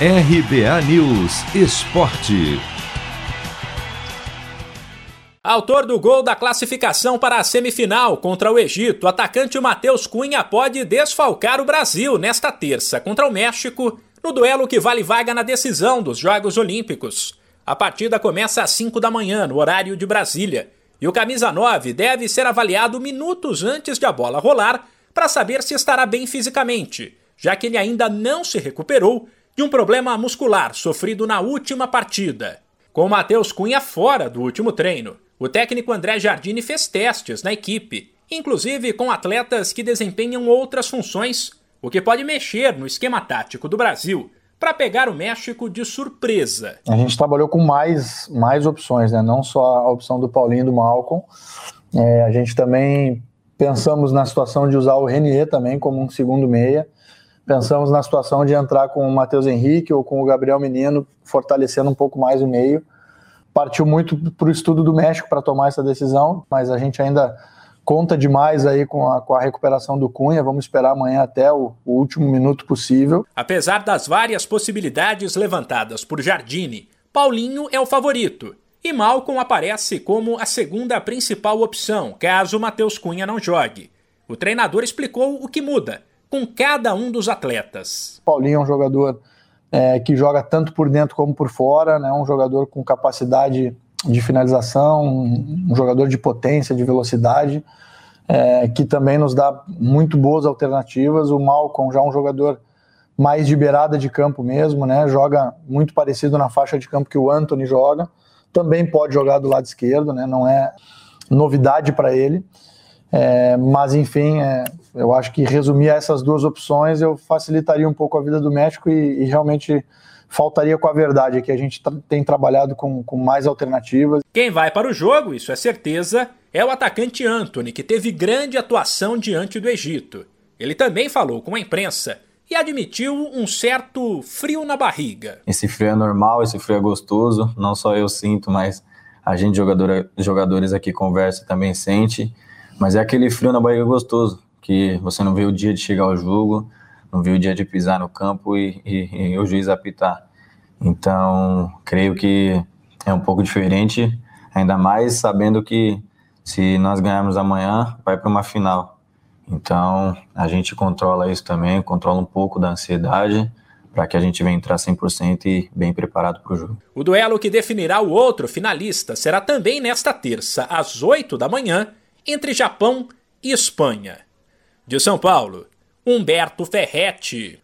RBA News Esporte. Autor do gol da classificação para a semifinal contra o Egito, atacante Matheus Cunha pode desfalcar o Brasil nesta terça contra o México, no duelo que vale vaga na decisão dos Jogos Olímpicos. A partida começa às 5 da manhã, no horário de Brasília, e o camisa 9 deve ser avaliado minutos antes de a bola rolar para saber se estará bem fisicamente, já que ele ainda não se recuperou de um problema muscular sofrido na última partida. Com Matheus Cunha fora do último treino, o técnico André Jardine fez testes na equipe, inclusive com atletas que desempenham outras funções, o que pode mexer no esquema tático do Brasil para pegar o México de surpresa. A gente trabalhou com mais, mais opções, né? não só a opção do Paulinho e do Malcolm. É, a gente também pensamos na situação de usar o Renier também como um segundo meia pensamos na situação de entrar com o Matheus Henrique ou com o Gabriel Menino, fortalecendo um pouco mais o meio. Partiu muito para o estudo do México para tomar essa decisão, mas a gente ainda conta demais aí com a, com a recuperação do Cunha. Vamos esperar amanhã até o, o último minuto possível. Apesar das várias possibilidades levantadas por Jardine, Paulinho é o favorito. E Malcom aparece como a segunda principal opção, caso Matheus Cunha não jogue. O treinador explicou o que muda com cada um dos atletas. Paulinho é um jogador é, que joga tanto por dentro como por fora, né? um jogador com capacidade de finalização, um, jogador de potência, de velocidade, é, que também nos dá muito boas alternativas. O Malcom já é um jogador mais de beirada de campo mesmo, né? joga muito parecido na faixa de campo que o Anthony joga, também pode jogar do lado esquerdo, né? não é novidade para ele. É, mas enfim, é, eu acho que resumir essas duas opções eu facilitaria um pouco a vida do médico e, e realmente faltaria com a verdade, que a gente tem trabalhado com, com mais alternativas. Quem vai para o jogo, isso é certeza, é o atacante Anthony, que teve grande atuação diante do Egito. Ele também falou com a imprensa e admitiu um certo frio na barriga. Esse frio é normal, esse frio é gostoso, não só eu sinto, mas a gente, jogador, jogadores aqui conversa, também sente. Mas é aquele frio na barriga gostoso que você não vê o dia de chegar ao jogo, não vê o dia de pisar no campo e, e, e o juiz apitar. Então, creio que é um pouco diferente, ainda mais sabendo que se nós ganharmos amanhã, vai para uma final. Então, a gente controla isso também, controla um pouco da ansiedade para que a gente venha entrar 100% e bem preparado para o jogo. O duelo que definirá o outro finalista será também nesta terça, às 8 da manhã, entre Japão e Espanha. De São Paulo, Humberto Ferretti.